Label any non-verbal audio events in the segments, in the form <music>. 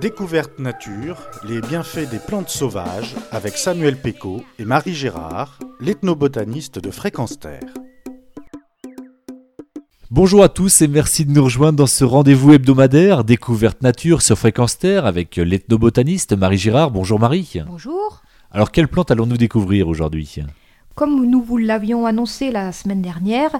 Découverte nature, les bienfaits des plantes sauvages avec Samuel Péco et Marie Gérard, l'ethnobotaniste de Fréquence Terre. Bonjour à tous et merci de nous rejoindre dans ce rendez-vous hebdomadaire Découverte nature sur Fréquence Terre avec l'ethnobotaniste Marie Gérard. Bonjour Marie. Bonjour. Alors quelle plante allons-nous découvrir aujourd'hui? Comme nous vous l'avions annoncé la semaine dernière,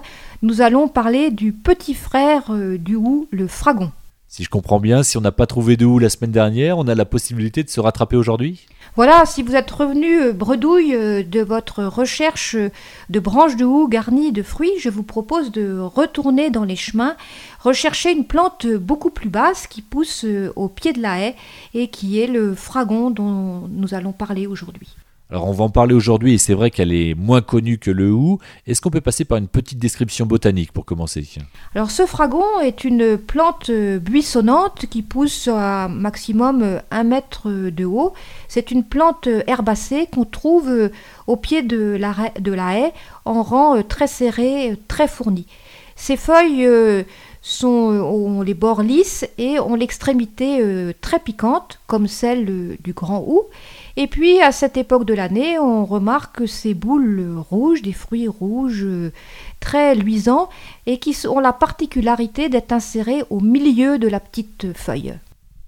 nous allons parler du petit frère euh, du hou, le fragon. Si je comprends bien, si on n'a pas trouvé de hou la semaine dernière, on a la possibilité de se rattraper aujourd'hui? Voilà, si vous êtes revenu euh, bredouille euh, de votre recherche euh, de branches de hou garnies de fruits, je vous propose de retourner dans les chemins, rechercher une plante beaucoup plus basse qui pousse au pied de la haie et qui est le fragon dont nous allons parler aujourd'hui. Alors on va en parler aujourd'hui et c'est vrai qu'elle est moins connue que le hou. Est-ce qu'on peut passer par une petite description botanique pour commencer Alors ce fragon est une plante buissonnante qui pousse à maximum 1 mètre de haut. C'est une plante herbacée qu'on trouve au pied de la, de la haie en rang très serré, très fourni. Ses feuilles sont, ont les bords lisses et ont l'extrémité très piquante comme celle du grand hou. Et puis à cette époque de l'année, on remarque ces boules rouges, des fruits rouges très luisants et qui ont la particularité d'être insérés au milieu de la petite feuille.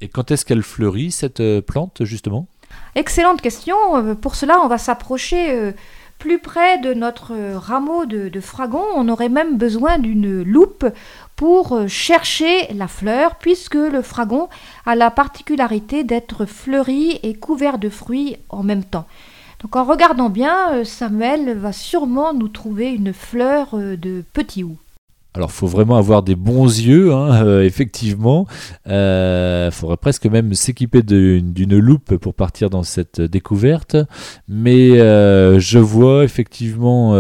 Et quand est-ce qu'elle fleurit cette euh, plante justement? Excellente question. Euh, pour cela, on va s'approcher euh, plus près de notre rameau de, fragon. On aurait même besoin d'une loupe pour euh, chercher la fleur, puisque le fragon a la particularité d'être fleuri et couvert de fruits en même temps. Donc en regardant bien, euh, Samuel va sûrement nous trouver une fleur euh, de petit hou. Alors, il faut vraiment avoir des bons yeux, hein, <laughs> effectivement. Il faudrait presque même s'équiper d'une loupe pour partir dans cette découverte. Mais je vois effectivement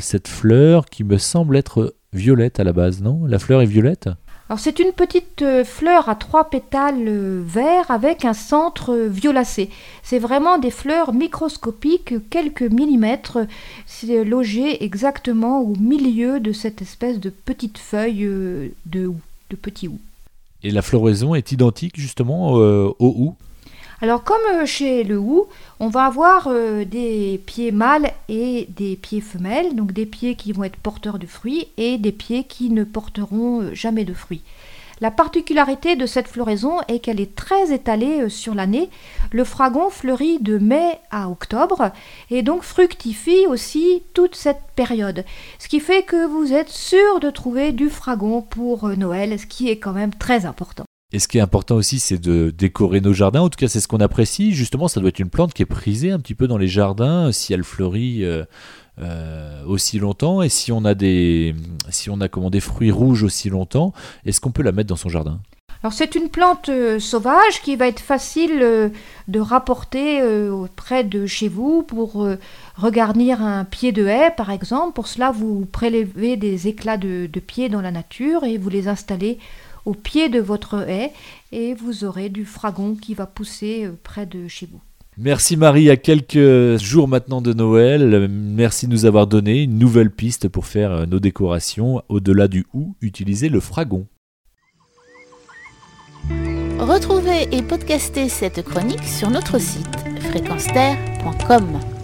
cette fleur qui me semble être violette à la base, non? La fleur est violette? Alors c'est une petite euh, fleur à trois pétales euh, verts avec un centre euh, violacé. C'est vraiment des fleurs microscopiques, quelques millimètres, c'est logé exactement au milieu de cette espèce de petite feuille de de petit hou. Et la floraison est identique justement au hou alors comme euh, chez le hou, on va avoir euh, des pieds mâles et des pieds femelles, donc des pieds qui vont être porteurs de fruits et des pieds qui ne porteront euh, jamais de fruits. La particularité de cette floraison est qu'elle est très étalée sur l'année. Le fragon fleurit de mai à octobre et donc fructifie aussi toute cette période. Ce qui fait que vous êtes sûr de trouver du fragon pour Noël, ce qui est quand même très important. Et ce qui est important aussi, c'est de décorer nos jardins. En tout cas, c'est ce qu'on apprécie. Justement, ça doit être une plante qui est prisée un petit peu dans les jardins si elle fleurit euh, euh, aussi longtemps. Et si on a des, si on a comment, des fruits rouges aussi longtemps, est-ce qu'on peut la mettre dans son jardin? Alors c'est une plante euh, sauvage qui va être facile de rapporter auprès de chez vous pour regarnir un pied de haie par exemple. Pour cela vous prélevez des éclats de, de pied dans la nature et vous les installez au pied de votre haie et vous aurez du fragon qui va pousser euh, près de chez vous. Merci Marie, à quelques jours maintenant de Noël, merci de nous avoir donné une nouvelle piste pour faire euh, nos décorations. Au-delà du ou, utiliser le fragon. Retrouvez et podcastez cette chronique sur notre site fréquenceterre.com.